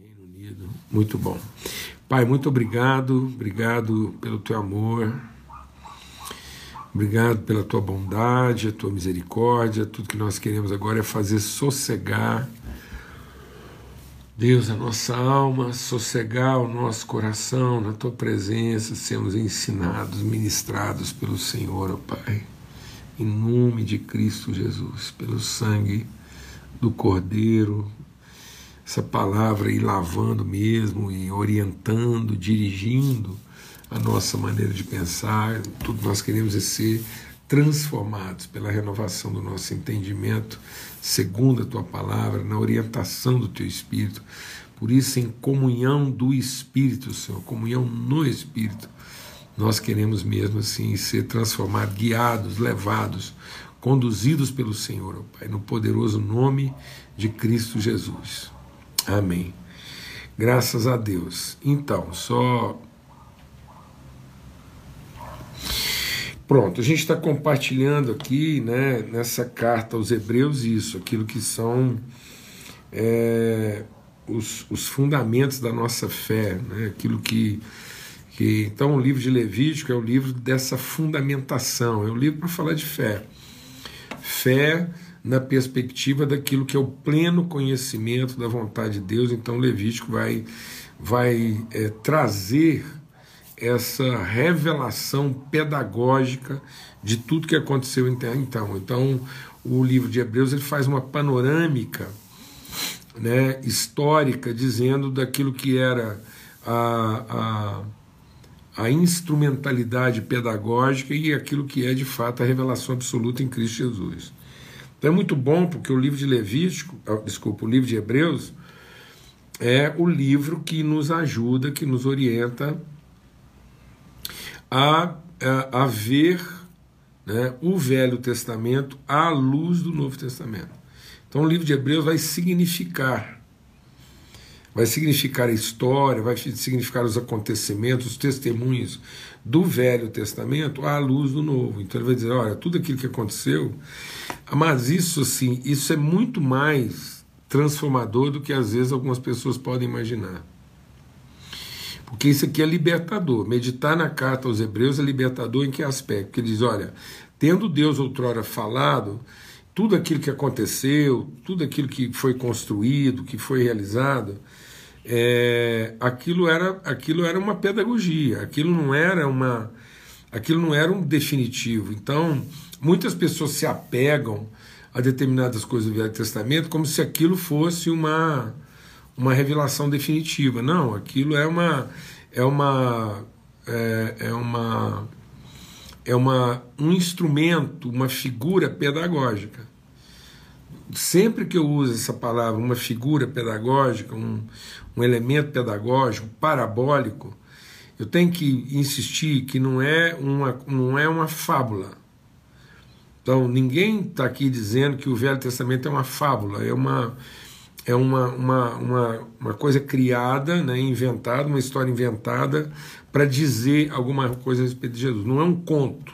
Reino Unido, muito bom. Pai, muito obrigado, obrigado pelo teu amor, obrigado pela tua bondade, a tua misericórdia. Tudo que nós queremos agora é fazer sossegar, Deus, a nossa alma, sossegar o nosso coração na tua presença, sermos ensinados, ministrados pelo Senhor, ó Pai, em nome de Cristo Jesus, pelo sangue do Cordeiro, essa palavra ir lavando mesmo e orientando, dirigindo a nossa maneira de pensar. Tudo nós queremos é ser transformados pela renovação do nosso entendimento, segundo a tua palavra, na orientação do teu espírito. Por isso, em comunhão do Espírito, Senhor, comunhão no Espírito, nós queremos mesmo assim ser transformados, guiados, levados, conduzidos pelo Senhor, Pai, no poderoso nome de Cristo Jesus. Amém. Graças a Deus. Então, só. Pronto, a gente está compartilhando aqui, né, nessa carta aos Hebreus, isso, aquilo que são é, os, os, fundamentos da nossa fé, né, aquilo que, que. Então, o livro de Levítico é o livro dessa fundamentação, é um livro para falar de fé. Fé na perspectiva daquilo que é o pleno conhecimento da vontade de Deus. Então, Levítico vai, vai é, trazer essa revelação pedagógica de tudo que aconteceu então. Então, o livro de Hebreus ele faz uma panorâmica né, histórica dizendo daquilo que era a, a, a instrumentalidade pedagógica e aquilo que é de fato a revelação absoluta em Cristo Jesus. Então é muito bom porque o livro de Levítico, ah, desculpa, o livro de Hebreus é o livro que nos ajuda, que nos orienta a, a, a ver né, o Velho Testamento à luz do Novo Testamento. Então o livro de Hebreus vai significar, vai significar a história, vai significar os acontecimentos, os testemunhos do Velho Testamento à luz do Novo. Então ele vai dizer, olha, tudo aquilo que aconteceu mas isso assim, isso é muito mais transformador do que às vezes algumas pessoas podem imaginar. Porque isso aqui é libertador. Meditar na carta aos Hebreus é libertador em que aspecto? Porque ele diz: olha, tendo Deus outrora falado, tudo aquilo que aconteceu, tudo aquilo que foi construído, que foi realizado, é, aquilo, era, aquilo era uma pedagogia, aquilo não era uma. Aquilo não era um definitivo. Então, Muitas pessoas se apegam a determinadas coisas do Velho Testamento como se aquilo fosse uma, uma revelação definitiva. Não, aquilo é uma é uma é, é uma é uma um instrumento, uma figura pedagógica. Sempre que eu uso essa palavra, uma figura pedagógica, um, um elemento pedagógico, parabólico, eu tenho que insistir que não é uma, não é uma fábula então, ninguém está aqui dizendo que o Velho Testamento é uma fábula, é uma, é uma, uma, uma, uma coisa criada, né, inventada, uma história inventada para dizer alguma coisa a respeito de Jesus. Não é um conto,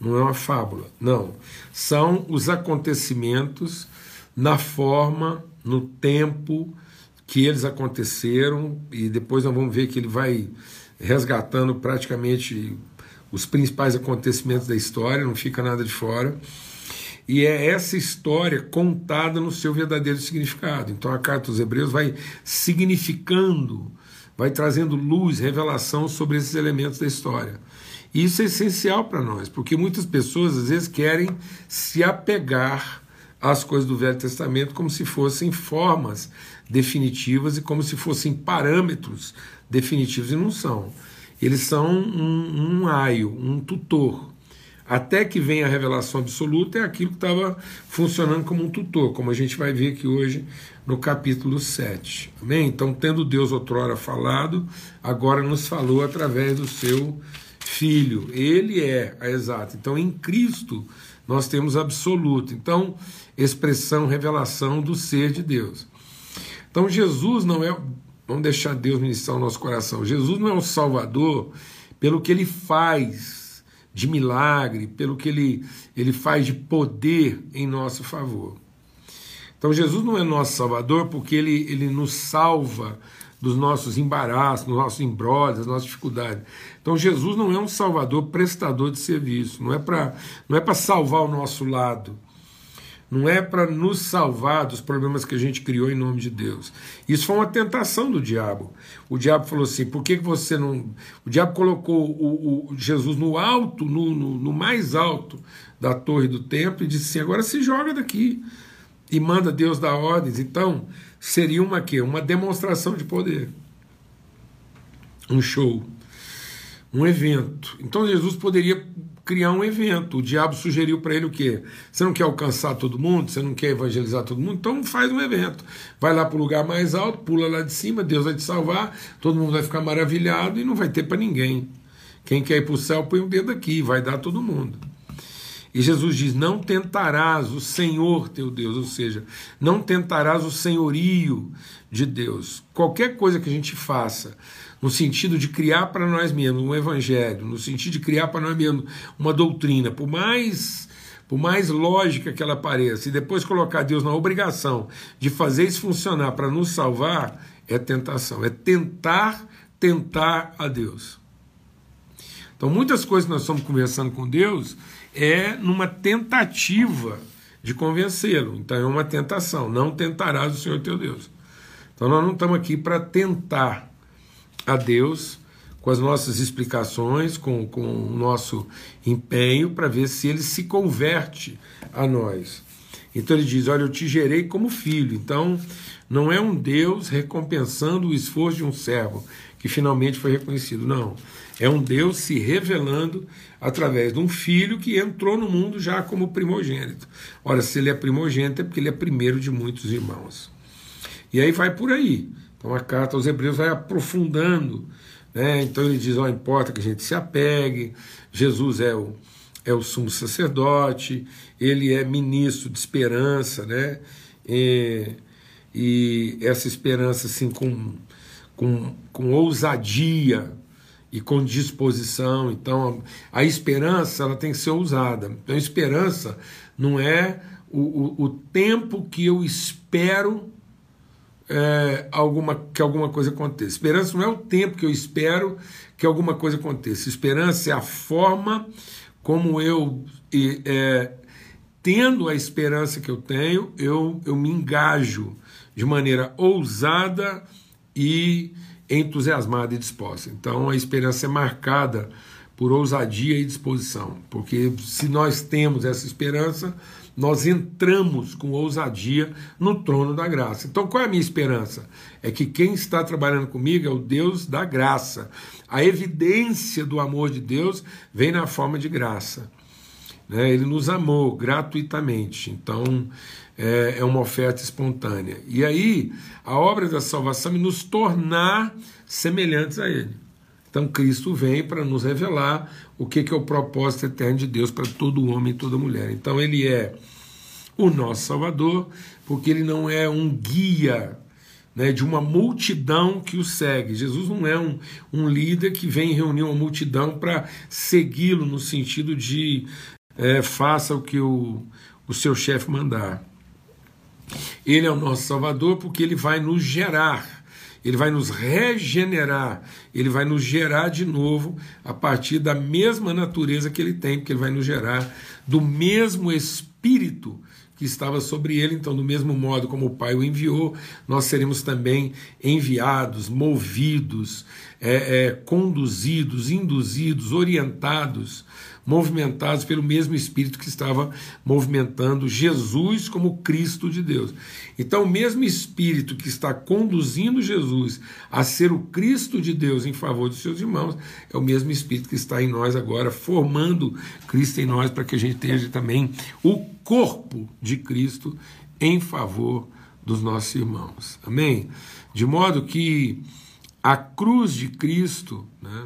não é uma fábula, não. São os acontecimentos na forma, no tempo que eles aconteceram, e depois nós vamos ver que ele vai resgatando praticamente os principais acontecimentos da história, não fica nada de fora. E é essa história contada no seu verdadeiro significado. Então a carta dos Hebreus vai significando, vai trazendo luz, revelação sobre esses elementos da história. E isso é essencial para nós, porque muitas pessoas às vezes querem se apegar às coisas do Velho Testamento como se fossem formas definitivas e como se fossem parâmetros definitivos, e não são. Eles são um, um aio, um tutor. Até que venha a revelação absoluta, é aquilo que estava funcionando como um tutor, como a gente vai ver aqui hoje no capítulo 7. Amém? Então, tendo Deus outrora falado, agora nos falou através do seu Filho. Ele é a exata. Então, em Cristo, nós temos absoluto. Então, expressão, revelação do ser de Deus. Então, Jesus não é Vamos deixar Deus ministrar o nosso coração. Jesus não é um salvador pelo que ele faz de milagre, pelo que ele, ele faz de poder em nosso favor. Então Jesus não é nosso Salvador porque ele, ele nos salva dos nossos embaraços, dos nossos embrólios, das nossas dificuldades. Então Jesus não é um salvador prestador de serviço, não é para não é para salvar o nosso lado. Não é para nos salvar dos problemas que a gente criou em nome de Deus. Isso foi uma tentação do diabo. O diabo falou assim: por que, você não. O diabo colocou o, o Jesus no alto, no, no, no, mais alto da torre do templo, e disse assim: agora se joga daqui. E manda Deus dar ordens. Então, seria uma quê? Uma demonstração de poder. Um show. Um evento. Então Jesus poderia criar um evento. O diabo sugeriu para ele o quê? Você não quer alcançar todo mundo? Você não quer evangelizar todo mundo? Então faz um evento. Vai lá para o lugar mais alto, pula lá de cima, Deus vai te salvar, todo mundo vai ficar maravilhado e não vai ter para ninguém. Quem quer ir para o céu, põe o dedo aqui, vai dar todo mundo. E Jesus diz: Não tentarás o Senhor teu Deus, ou seja, não tentarás o senhorio de Deus. Qualquer coisa que a gente faça no sentido de criar para nós mesmos um evangelho, no sentido de criar para nós mesmos uma doutrina, por mais por mais lógica que ela pareça, e depois colocar Deus na obrigação de fazer isso funcionar para nos salvar, é tentação, é tentar tentar a Deus. Então, muitas coisas que nós estamos conversando com Deus é numa tentativa de convencê-lo. Então, é uma tentação. Não tentarás o Senhor teu Deus. Então, nós não estamos aqui para tentar a Deus com as nossas explicações, com, com o nosso empenho, para ver se ele se converte a nós. Então ele diz: Olha, eu te gerei como filho. Então não é um Deus recompensando o esforço de um servo que finalmente foi reconhecido. Não. É um Deus se revelando através de um filho que entrou no mundo já como primogênito. Ora, se ele é primogênito é porque ele é primeiro de muitos irmãos. E aí vai por aí. Então a carta aos Hebreus vai aprofundando. Né? Então ele diz: ó, importa que a gente se apegue, Jesus é o, é o sumo sacerdote, ele é ministro de esperança, né? E, e essa esperança assim com, com, com ousadia e com disposição. Então a, a esperança ela tem que ser ousada. Então a esperança não é o, o, o tempo que eu espero é, alguma, que alguma coisa aconteça. Esperança não é o tempo que eu espero que alguma coisa aconteça. Esperança é a forma como eu, é, tendo a esperança que eu tenho, eu, eu me engajo de maneira ousada e entusiasmada e disposta. Então a esperança é marcada por ousadia e disposição, porque se nós temos essa esperança, nós entramos com ousadia no trono da graça. Então, qual é a minha esperança? É que quem está trabalhando comigo é o Deus da graça. A evidência do amor de Deus vem na forma de graça. Né? Ele nos amou gratuitamente. Então, é, é uma oferta espontânea. E aí, a obra da salvação é nos tornar semelhantes a Ele. Então Cristo vem para nos revelar o que, que é o propósito eterno de Deus para todo homem e toda mulher. Então ele é o nosso Salvador, porque ele não é um guia né, de uma multidão que o segue. Jesus não é um, um líder que vem reunir uma multidão para segui-lo no sentido de é, faça o que o, o seu chefe mandar. Ele é o nosso Salvador porque ele vai nos gerar ele vai nos regenerar, ele vai nos gerar de novo a partir da mesma natureza que ele tem, porque ele vai nos gerar do mesmo espírito que estava sobre ele, então, do mesmo modo como o Pai o enviou, nós seremos também enviados, movidos, é, é, conduzidos, induzidos, orientados movimentados pelo mesmo Espírito que estava movimentando Jesus como Cristo de Deus. Então, o mesmo Espírito que está conduzindo Jesus a ser o Cristo de Deus em favor dos seus irmãos, é o mesmo Espírito que está em nós agora, formando Cristo em nós, para que a gente tenha também o corpo de Cristo em favor dos nossos irmãos. Amém? De modo que a cruz de Cristo, né,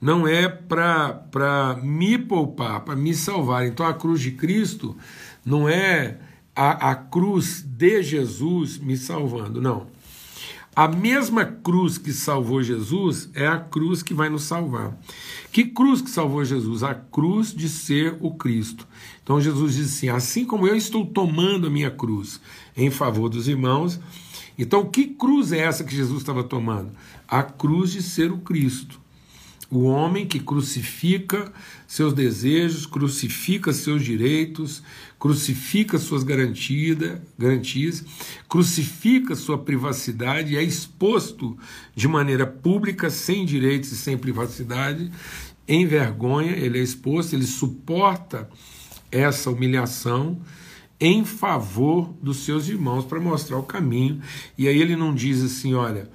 não é para me poupar, para me salvar. Então a cruz de Cristo não é a, a cruz de Jesus me salvando, não. A mesma cruz que salvou Jesus é a cruz que vai nos salvar. Que cruz que salvou Jesus? A cruz de ser o Cristo. Então Jesus diz assim: assim como eu estou tomando a minha cruz em favor dos irmãos, então que cruz é essa que Jesus estava tomando? A cruz de ser o Cristo. O homem que crucifica seus desejos, crucifica seus direitos, crucifica suas garantias, garantias, crucifica sua privacidade, é exposto de maneira pública, sem direitos e sem privacidade, em vergonha, ele é exposto, ele suporta essa humilhação em favor dos seus irmãos para mostrar o caminho. E aí ele não diz assim, olha,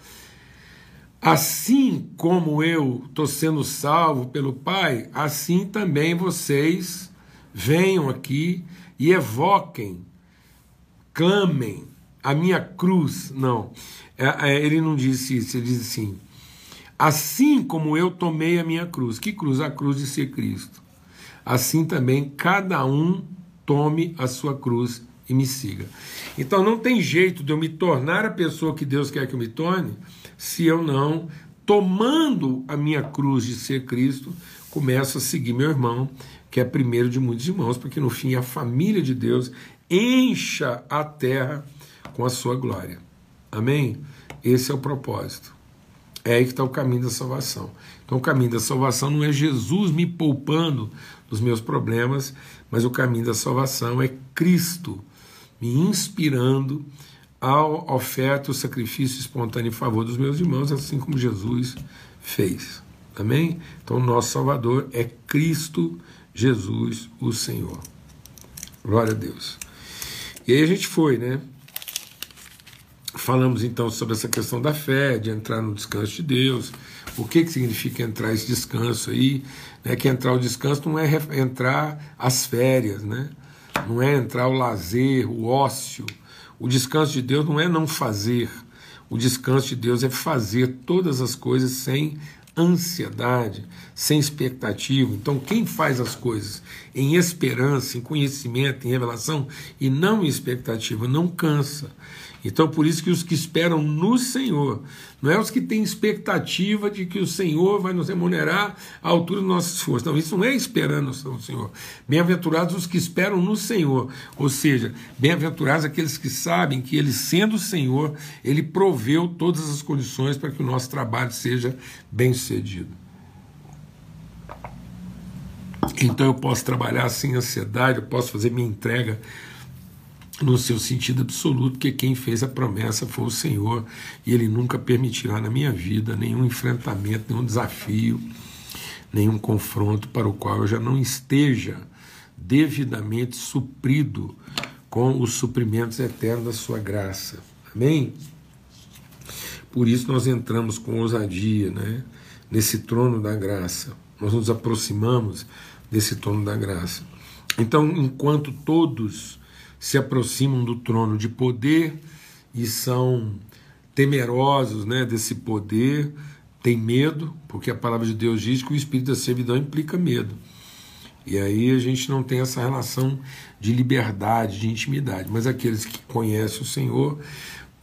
Assim como eu estou sendo salvo pelo Pai, assim também vocês venham aqui e evoquem, clamem a minha cruz. Não, é, é, ele não disse isso, ele diz assim: assim como eu tomei a minha cruz. Que cruz? A cruz de ser Cristo. Assim também cada um tome a sua cruz e me siga. Então não tem jeito de eu me tornar a pessoa que Deus quer que eu me torne se eu não, tomando a minha cruz de ser Cristo, começo a seguir meu irmão, que é primeiro de muitos irmãos, porque no fim a família de Deus encha a terra com a sua glória. Amém? Esse é o propósito. É aí que está o caminho da salvação. Então, o caminho da salvação não é Jesus me poupando dos meus problemas, mas o caminho da salvação é Cristo me inspirando a oferta, o sacrifício espontâneo em favor dos meus irmãos, assim como Jesus fez. Amém? Então, nosso Salvador é Cristo Jesus, o Senhor. Glória a Deus. E aí a gente foi, né? Falamos então sobre essa questão da fé, de entrar no descanso de Deus. O que, que significa entrar esse descanso aí? Né? Que entrar o descanso não é entrar as férias, né? Não é entrar o lazer, o ócio, o descanso de Deus não é não fazer, o descanso de Deus é fazer todas as coisas sem ansiedade, sem expectativa. Então, quem faz as coisas em esperança, em conhecimento, em revelação e não em expectativa, não cansa. Então, por isso que os que esperam no Senhor, não é os que têm expectativa de que o Senhor vai nos remunerar à altura do nosso esforço. Não, isso não é esperando no Senhor. Bem-aventurados os que esperam no Senhor. Ou seja, bem-aventurados aqueles que sabem que Ele, sendo o Senhor, Ele proveu todas as condições para que o nosso trabalho seja bem sucedido. Então eu posso trabalhar sem ansiedade, eu posso fazer minha entrega no seu sentido absoluto, porque quem fez a promessa foi o Senhor e Ele nunca permitirá na minha vida nenhum enfrentamento, nenhum desafio, nenhum confronto para o qual eu já não esteja devidamente suprido com os suprimentos eternos da Sua graça. Amém? Por isso nós entramos com ousadia né, nesse trono da graça. Nós nos aproximamos desse trono da graça. Então, enquanto todos se aproximam do trono de poder e são temerosos né, desse poder, têm medo, porque a palavra de Deus diz que o espírito da servidão implica medo. E aí a gente não tem essa relação de liberdade, de intimidade. Mas aqueles que conhecem o Senhor,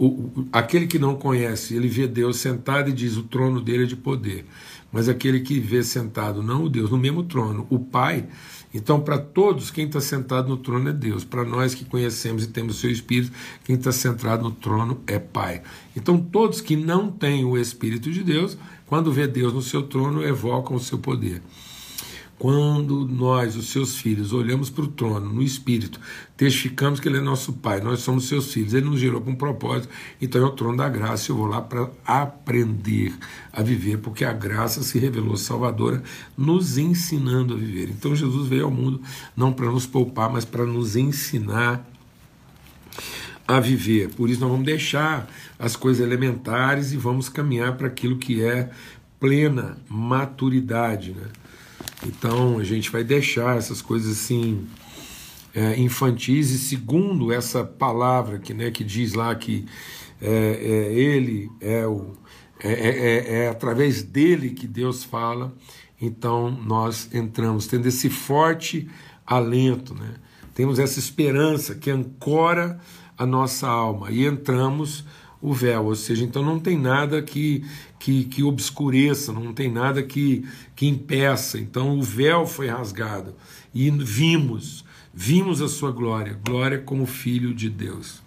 o, aquele que não conhece, ele vê Deus sentado e diz: o trono dele é de poder. Mas aquele que vê sentado, não o Deus, no mesmo trono, o Pai, então, para todos, quem está sentado no trono é Deus. Para nós que conhecemos e temos o seu Espírito, quem está sentado no trono é Pai. Então, todos que não têm o Espírito de Deus, quando vê Deus no seu trono, evocam o seu poder. Quando nós, os seus filhos, olhamos para o trono, no Espírito, testificamos que Ele é nosso Pai, nós somos seus filhos, Ele nos gerou com um propósito, então é o trono da graça. Eu vou lá para aprender a viver, porque a graça se revelou salvadora, nos ensinando a viver. Então Jesus veio ao mundo não para nos poupar, mas para nos ensinar a viver. Por isso nós vamos deixar as coisas elementares e vamos caminhar para aquilo que é plena maturidade, né? Então a gente vai deixar essas coisas assim é, infantis e segundo essa palavra que, né, que diz lá que é, é, ele é o é, é, é, é através dele que Deus fala. Então nós entramos tendo esse forte alento, né? Temos essa esperança que ancora a nossa alma e entramos o véu, ou seja, então não tem nada que, que, que obscureça, não tem nada que, que impeça. Então o véu foi rasgado e vimos, vimos a sua glória, glória como filho de Deus.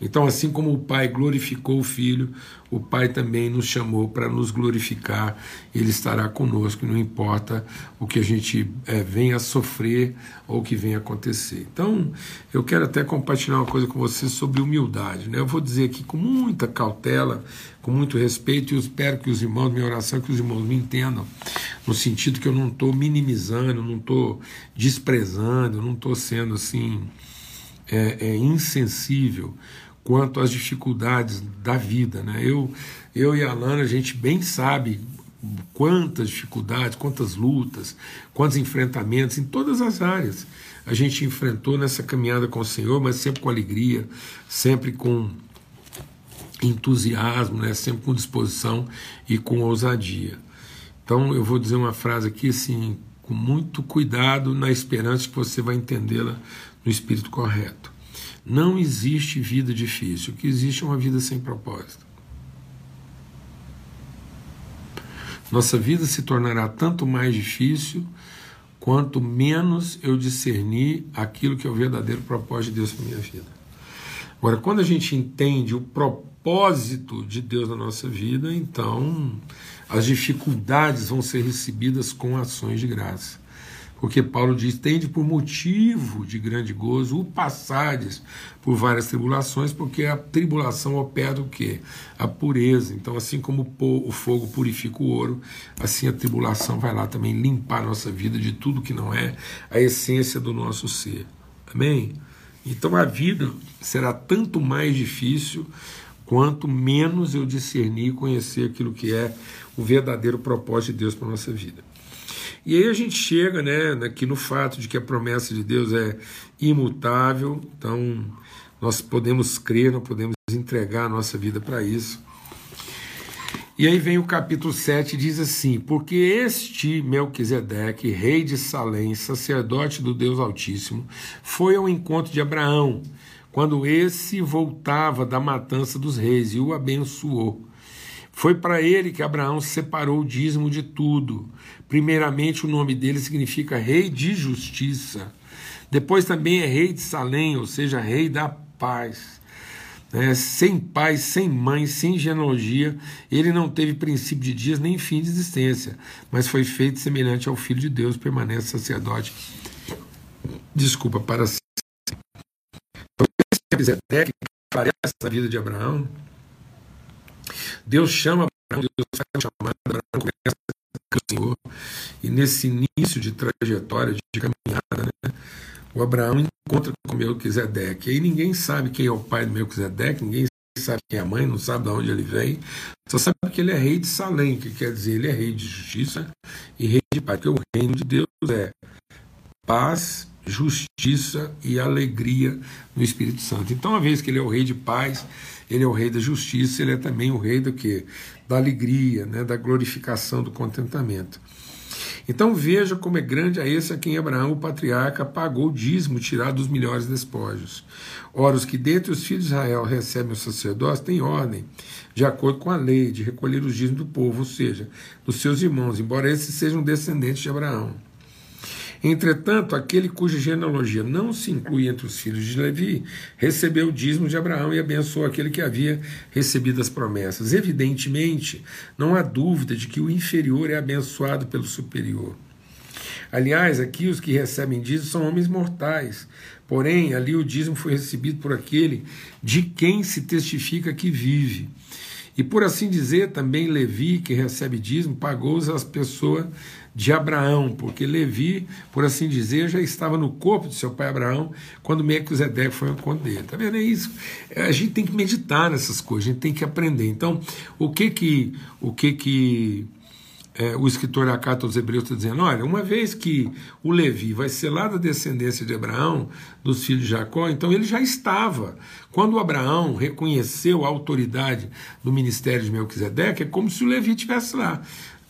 Então, assim como o Pai glorificou o Filho, o Pai também nos chamou para nos glorificar. Ele estará conosco, não importa o que a gente é, venha a sofrer ou o que venha a acontecer. Então, eu quero até compartilhar uma coisa com você sobre humildade. Né? Eu vou dizer aqui com muita cautela, com muito respeito, e espero que os irmãos, minha oração, é que os irmãos me entendam, no sentido que eu não estou minimizando, não estou desprezando, não estou sendo assim. É, é, insensível quanto às dificuldades da vida. Né? Eu, eu e a Lana, a gente bem sabe quantas dificuldades, quantas lutas, quantos enfrentamentos em todas as áreas a gente enfrentou nessa caminhada com o Senhor, mas sempre com alegria, sempre com entusiasmo, né? sempre com disposição e com ousadia. Então eu vou dizer uma frase aqui assim, com muito cuidado, na esperança que você vai entendê-la no espírito correto. Não existe vida difícil, o que existe é uma vida sem propósito. Nossa vida se tornará tanto mais difícil quanto menos eu discernir aquilo que é o verdadeiro propósito de Deus para minha vida. Agora, quando a gente entende o propósito de Deus na nossa vida, então as dificuldades vão ser recebidas com ações de graça. Porque Paulo diz: tende por motivo de grande gozo o passades por várias tribulações, porque a tribulação opera o quê? A pureza. Então, assim como o fogo purifica o ouro, assim a tribulação vai lá também limpar a nossa vida de tudo que não é a essência do nosso ser. Amém? Então a vida será tanto mais difícil quanto menos eu discernir e conhecer aquilo que é o verdadeiro propósito de Deus para a nossa vida. E aí a gente chega né, aqui no fato de que a promessa de Deus é imutável, então nós podemos crer, nós podemos entregar a nossa vida para isso. E aí vem o capítulo 7 diz assim: Porque este Melquisedeque, rei de Salém, sacerdote do Deus Altíssimo, foi ao encontro de Abraão, quando esse voltava da matança dos reis e o abençoou. Foi para ele que Abraão separou o dízimo de tudo. Primeiramente, o nome dele significa Rei de Justiça. Depois também é Rei de Salém, ou seja, Rei da Paz. É, sem pai, sem mãe, sem genealogia, ele não teve princípio de dias nem fim de existência, mas foi feito semelhante ao Filho de Deus, permanece sacerdote. Desculpa, para sempre. Aparece na vida de Abraão, Deus chama Abraão, Deus faz chamada, Abraão com o Senhor, e nesse início de trajetória, de caminhada, né, o Abraão encontra com Melquisedeque. E aí ninguém sabe quem é o pai do Melquisedeque, ninguém sabe quem é a mãe, não sabe de onde ele vem, só sabe que ele é rei de Salém, que quer dizer ele é rei de justiça e rei de paz, porque o reino de Deus é paz, justiça e alegria no Espírito Santo. Então, uma vez que ele é o rei de paz, ele é o rei da justiça, ele é também o rei do que? Da alegria, né? da glorificação, do contentamento. Então veja como é grande a esse a quem Abraão, o patriarca, pagou o dízimo tirado dos melhores despojos. Ora, os que dentre os filhos de Israel recebem o sacerdócio têm ordem, de acordo com a lei, de recolher os dízimos do povo, ou seja, dos seus irmãos, embora esses sejam descendentes de Abraão. Entretanto, aquele cuja genealogia não se inclui entre os filhos de Levi, recebeu o dízimo de Abraão e abençoou aquele que havia recebido as promessas. Evidentemente, não há dúvida de que o inferior é abençoado pelo superior. Aliás, aqui os que recebem dízimo são homens mortais. Porém, ali o dízimo foi recebido por aquele de quem se testifica que vive. E por assim dizer, também Levi, que recebe dízimo, pagou as pessoas de Abraão, porque Levi, por assim dizer, já estava no corpo de seu pai Abraão quando Melquisedeque foi ao encontro dele. Tá vendo? É isso. A gente tem que meditar nessas coisas, a gente tem que aprender. Então, o que que o que que é, o escritor da carta aos Hebreus está dizendo: olha, uma vez que o Levi vai ser lá da descendência de Abraão, dos filhos de Jacó, então ele já estava. Quando Abraão reconheceu a autoridade do ministério de Melquisedeque, é como se o Levi estivesse lá.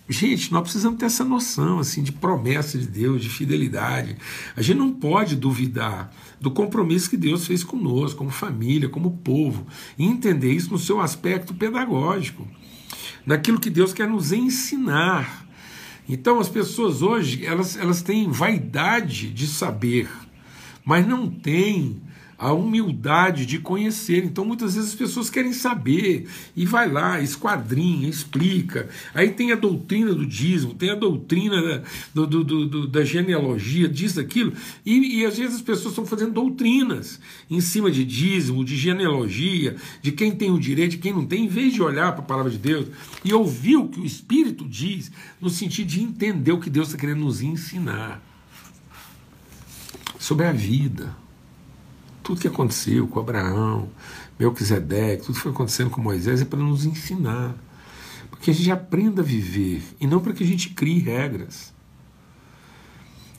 Gente, nós precisamos ter essa noção assim de promessa de Deus, de fidelidade. A gente não pode duvidar do compromisso que Deus fez conosco, como família, como povo, e entender isso no seu aspecto pedagógico, naquilo que Deus quer nos ensinar. Então, as pessoas hoje elas, elas têm vaidade de saber, mas não têm a humildade de conhecer. Então, muitas vezes as pessoas querem saber e vai lá, esquadrinha, explica. Aí tem a doutrina do dízimo, tem a doutrina da, do, do, do, da genealogia, diz aquilo. E, e às vezes as pessoas estão fazendo doutrinas em cima de dízimo, de genealogia, de quem tem o direito, de quem não tem, em vez de olhar para a palavra de Deus e ouvir o que o Espírito diz, no sentido de entender o que Deus está querendo nos ensinar sobre a vida tudo que aconteceu com Abraão, Melquisedeque, tudo que foi acontecendo com Moisés é para nos ensinar. Para que a gente aprenda a viver e não para que a gente crie regras.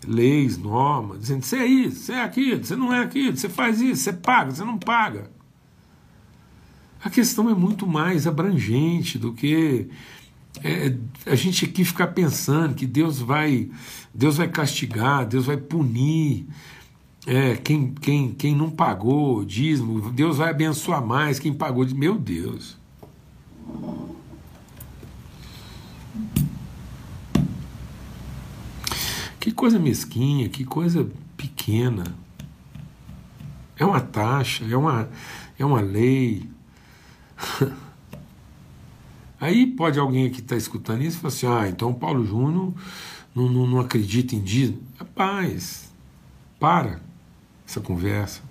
Leis, normas, dizendo você é isso, você é aquilo, você não é aquilo, você faz isso, você paga, você não paga. A questão é muito mais abrangente do que é, a gente aqui ficar pensando que Deus vai, Deus vai castigar, Deus vai punir, é, quem, quem, quem não pagou dízimo, Deus vai abençoar mais quem pagou. Meu Deus. Que coisa mesquinha, que coisa pequena. É uma taxa, é uma, é uma lei. Aí pode alguém que está escutando isso falar assim: ah, então Paulo Júnior não, não, não acredita em dízimo. Rapaz, para essa conversa.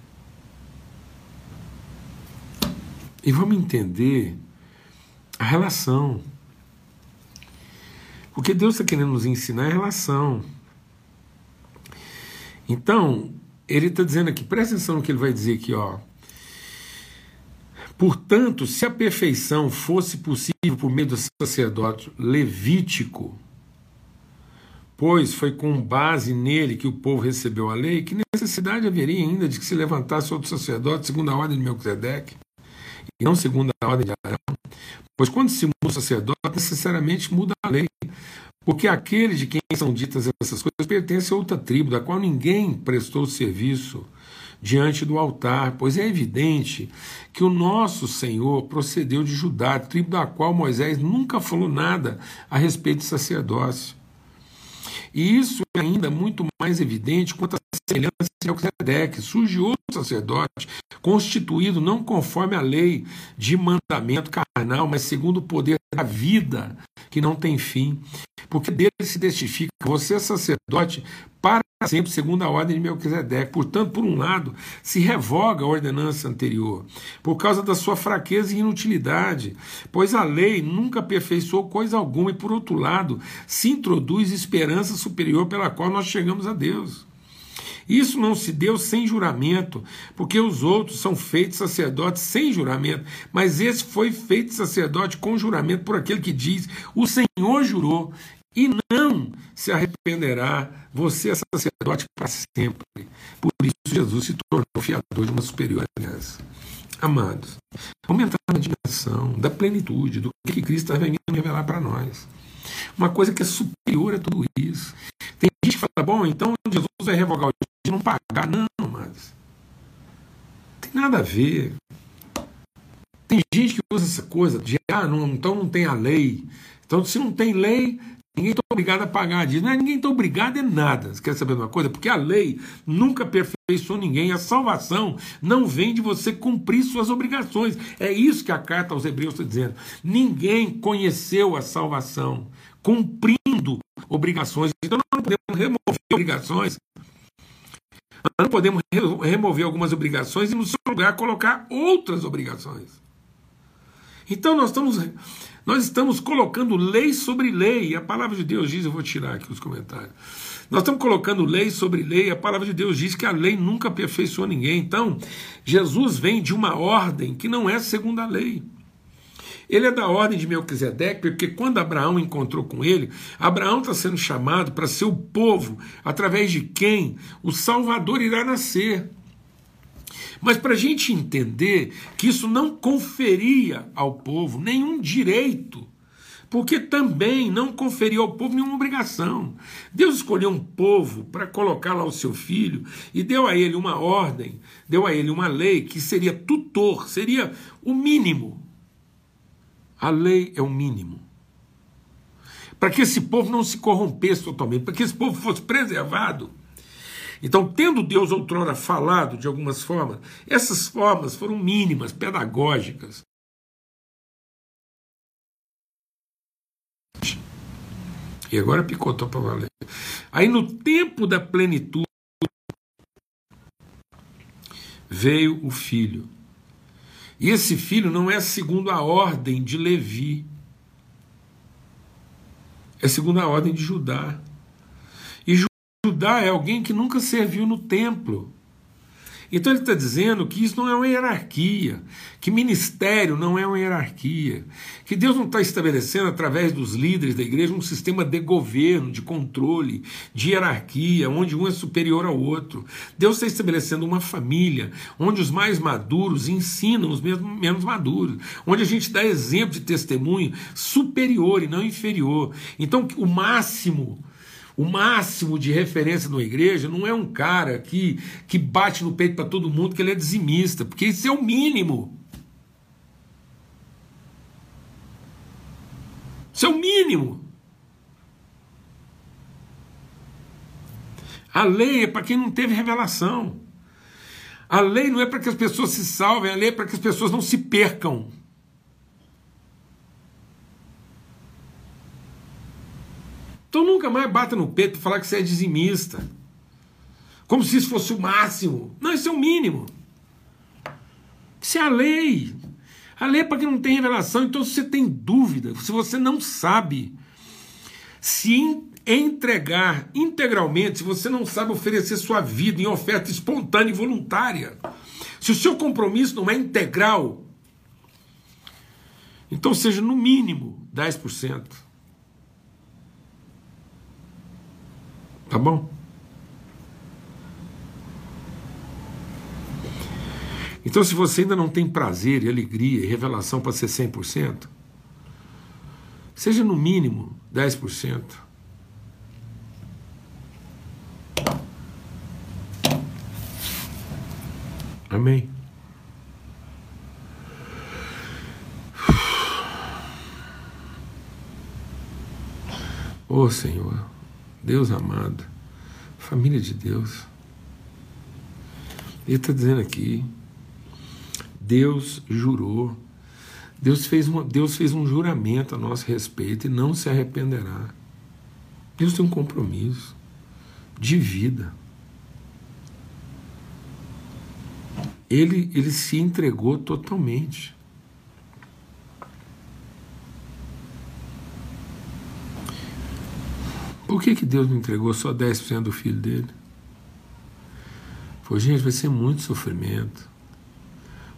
E vamos entender a relação. O que Deus está querendo nos ensinar é relação. Então, ele está dizendo aqui, presta atenção no que ele vai dizer aqui, ó. Portanto, se a perfeição fosse possível por meio do sacerdote levítico, pois foi com base nele que o povo recebeu a lei, que necessidade haveria ainda de que se levantasse outro sacerdote segundo a ordem de Melquisedeque, e não segundo a ordem de Arão? Pois quando se muda o sacerdote, necessariamente muda a lei, porque aquele de quem são ditas essas coisas pertence a outra tribo, da qual ninguém prestou serviço diante do altar, pois é evidente que o nosso Senhor procedeu de Judá, tribo da qual Moisés nunca falou nada a respeito de sacerdócio. E isso é ainda muito mais evidente quanto à semelhança de Melquisedeque. Surge outro sacerdote, constituído não conforme a lei de mandamento carnal, mas segundo o poder da vida, que não tem fim. Porque dele se testifica você é sacerdote para sempre, segundo a ordem de Melquisedeque. Portanto, por um lado, se revoga a ordenança anterior, por causa da sua fraqueza e inutilidade, pois a lei nunca aperfeiçoou coisa alguma, e por outro lado, se introduz esperança superior pela qual nós chegamos a Deus. Isso não se deu sem juramento, porque os outros são feitos sacerdotes sem juramento, mas esse foi feito sacerdote com juramento por aquele que diz: O Senhor jurou e não se arrependerá. Você é sacerdote para sempre. Por isso, Jesus se tornou fiador de uma superior aliança. Amados, vamos entrar na dimensão da plenitude, do que Cristo está vendo revelar para nós. Uma coisa que é superior a tudo isso. Tem gente que fala, bom, então Jesus vai revogar o de não pagar. Não, mas tem nada a ver. Tem gente que usa essa coisa de, ah, não, então não tem a lei. Então, se não tem lei, Ninguém está obrigado a pagar disso. Não é, ninguém está obrigado a nada. Você quer saber uma coisa? Porque a lei nunca aperfeiçoou ninguém. A salvação não vem de você cumprir suas obrigações. É isso que a carta aos Hebreus está dizendo. Ninguém conheceu a salvação cumprindo obrigações. Então não podemos remover obrigações. Não podemos remover algumas obrigações e no seu lugar colocar outras obrigações. Então nós estamos nós estamos colocando lei sobre lei, e a palavra de Deus diz, eu vou tirar aqui os comentários. Nós estamos colocando lei sobre lei, a palavra de Deus diz que a lei nunca aperfeiçoou ninguém. Então, Jesus vem de uma ordem que não é segundo a lei. Ele é da ordem de Melquisedeque, porque quando Abraão encontrou com ele, Abraão está sendo chamado para ser o povo através de quem o Salvador irá nascer. Mas para a gente entender que isso não conferia ao povo nenhum direito, porque também não conferiu ao povo nenhuma obrigação. Deus escolheu um povo para colocar lá o seu filho e deu a ele uma ordem, deu a ele uma lei que seria tutor, seria o mínimo. A lei é o mínimo. Para que esse povo não se corrompesse totalmente, para que esse povo fosse preservado. Então, tendo Deus outrora falado de algumas formas, essas formas foram mínimas, pedagógicas. E agora picotou para valer. Aí no tempo da plenitude veio o filho. E esse filho não é segundo a ordem de Levi, é segundo a ordem de Judá. Judá é alguém que nunca serviu no templo. Então ele está dizendo que isso não é uma hierarquia, que ministério não é uma hierarquia, que Deus não está estabelecendo através dos líderes da igreja um sistema de governo, de controle, de hierarquia, onde um é superior ao outro. Deus está estabelecendo uma família, onde os mais maduros ensinam os menos maduros, onde a gente dá exemplo de testemunho superior e não inferior. Então o máximo o máximo de referência numa igreja não é um cara que, que bate no peito para todo mundo que ele é dizimista, porque isso é o mínimo. Isso é o mínimo. A lei é para quem não teve revelação. A lei não é para que as pessoas se salvem, a lei é para que as pessoas não se percam. Então nunca mais bata no peito falar que você é dizimista. Como se isso fosse o máximo. Não, isso é o mínimo. Isso é a lei. A lei é para quem não tem revelação. Então, se você tem dúvida, se você não sabe se entregar integralmente, se você não sabe oferecer sua vida em oferta espontânea e voluntária, se o seu compromisso não é integral, então seja no mínimo 10%. Tá bom? Então, se você ainda não tem prazer e alegria e revelação para ser 100%, seja no mínimo 10%. Amém? Ô oh, Senhor. Deus amado, família de Deus. Ele está dizendo aqui, Deus jurou, Deus fez, uma, Deus fez um juramento a nosso respeito e não se arrependerá. Deus tem um compromisso de vida. Ele, ele se entregou totalmente. Por que, que Deus não entregou só 10% do filho dele? Foi, gente, vai ser muito sofrimento.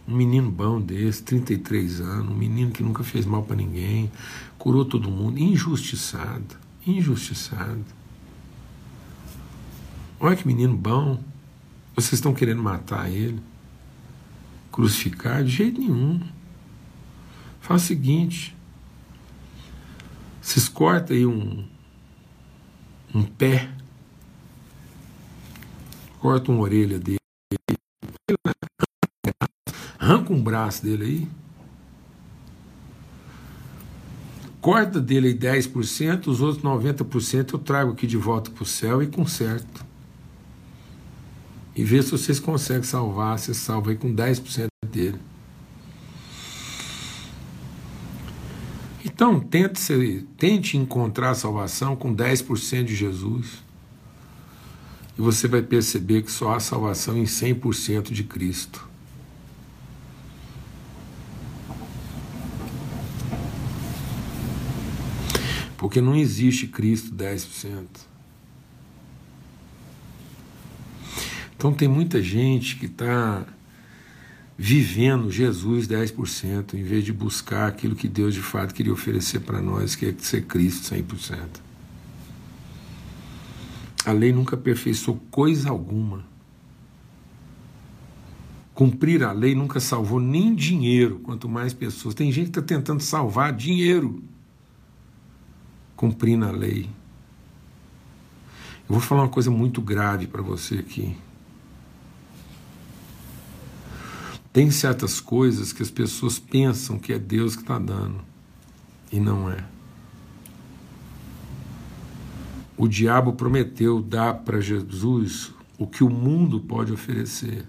Um menino bom desse, 33 anos, um menino que nunca fez mal para ninguém, curou todo mundo, injustiçado, injustiçado. Olha que menino bom. Vocês estão querendo matar ele? Crucificar? De jeito nenhum. Faz o seguinte: vocês cortam aí um, um pé, corta uma orelha dele, arranca um braço dele aí, corta dele aí 10%, os outros 90% eu trago aqui de volta para o céu e conserto. E vê se vocês conseguem salvar, você salva aí com 10% dele. Então, tente, tente encontrar a salvação com 10% de Jesus. E você vai perceber que só há salvação em 100% de Cristo. Porque não existe Cristo 10%. Então tem muita gente que está vivendo Jesus 10%, em vez de buscar aquilo que Deus de fato queria oferecer para nós, que é ser Cristo 100%. A lei nunca aperfeiçoou coisa alguma. Cumprir a lei nunca salvou nem dinheiro, quanto mais pessoas. Tem gente que está tentando salvar dinheiro. cumprindo a lei. Eu vou falar uma coisa muito grave para você aqui. Tem certas coisas que as pessoas pensam que é Deus que está dando e não é. O diabo prometeu dar para Jesus o que o mundo pode oferecer,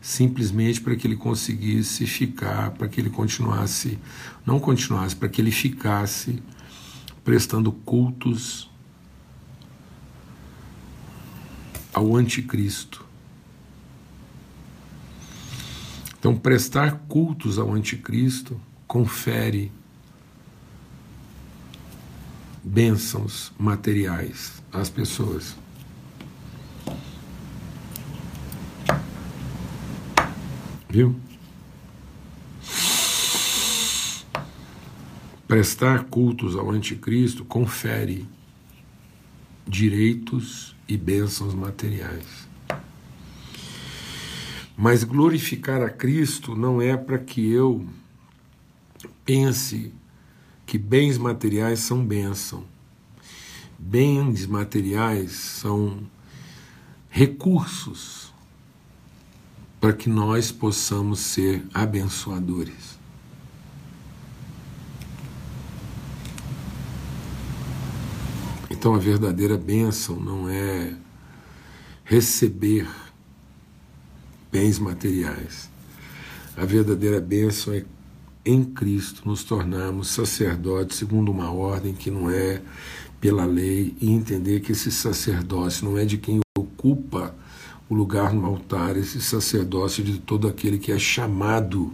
simplesmente para que ele conseguisse ficar, para que ele continuasse, não continuasse, para que ele ficasse prestando cultos ao anticristo. Então, prestar cultos ao anticristo confere bênçãos materiais às pessoas. Viu? Prestar cultos ao anticristo confere direitos e bênçãos materiais. Mas glorificar a Cristo não é para que eu pense que bens materiais são bênção. Bens materiais são recursos para que nós possamos ser abençoadores. Então a verdadeira bênção não é receber bens materiais. A verdadeira bênção é em Cristo nos tornarmos sacerdotes segundo uma ordem que não é pela lei e entender que esse sacerdócio não é de quem ocupa o lugar no altar, esse sacerdócio de todo aquele que é chamado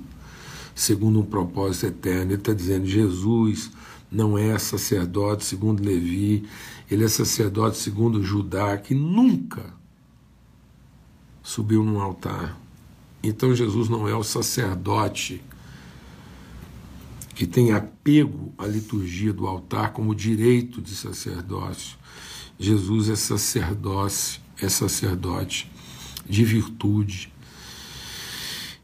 segundo um propósito eterno. Ele está dizendo: Jesus não é sacerdote segundo Levi, ele é sacerdote segundo Judá, que nunca subiu num altar. Então Jesus não é o sacerdote que tem apego à liturgia do altar como direito de sacerdócio. Jesus é sacerdócio, é sacerdote de virtude.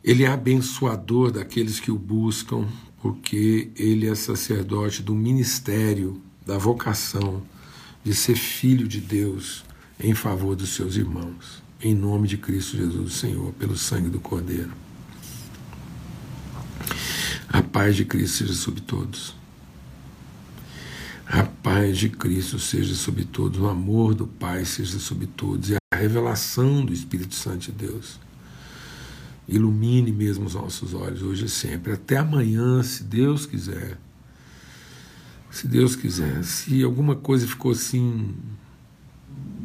Ele é abençoador daqueles que o buscam, porque ele é sacerdote do ministério, da vocação de ser filho de Deus em favor dos seus irmãos em nome de Cristo Jesus, Senhor, pelo sangue do Cordeiro. A paz de Cristo seja sobre todos. A paz de Cristo seja sobre todos, o amor do Pai seja sobre todos e a revelação do Espírito Santo de Deus. Ilumine mesmo os nossos olhos hoje e sempre. Até amanhã, se Deus quiser. Se Deus quiser. Se alguma coisa ficou assim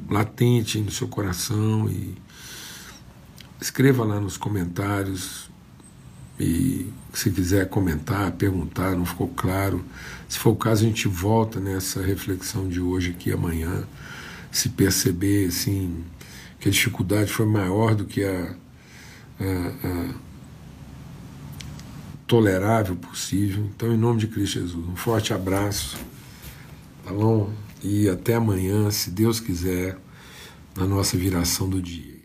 latente no seu coração e escreva lá nos comentários e se quiser comentar, perguntar, não ficou claro. Se for o caso, a gente volta nessa reflexão de hoje aqui amanhã, se perceber assim que a dificuldade foi maior do que a, a, a tolerável possível. Então, em nome de Cristo Jesus, um forte abraço, tá bom? E até amanhã, se Deus quiser, na nossa viração do dia.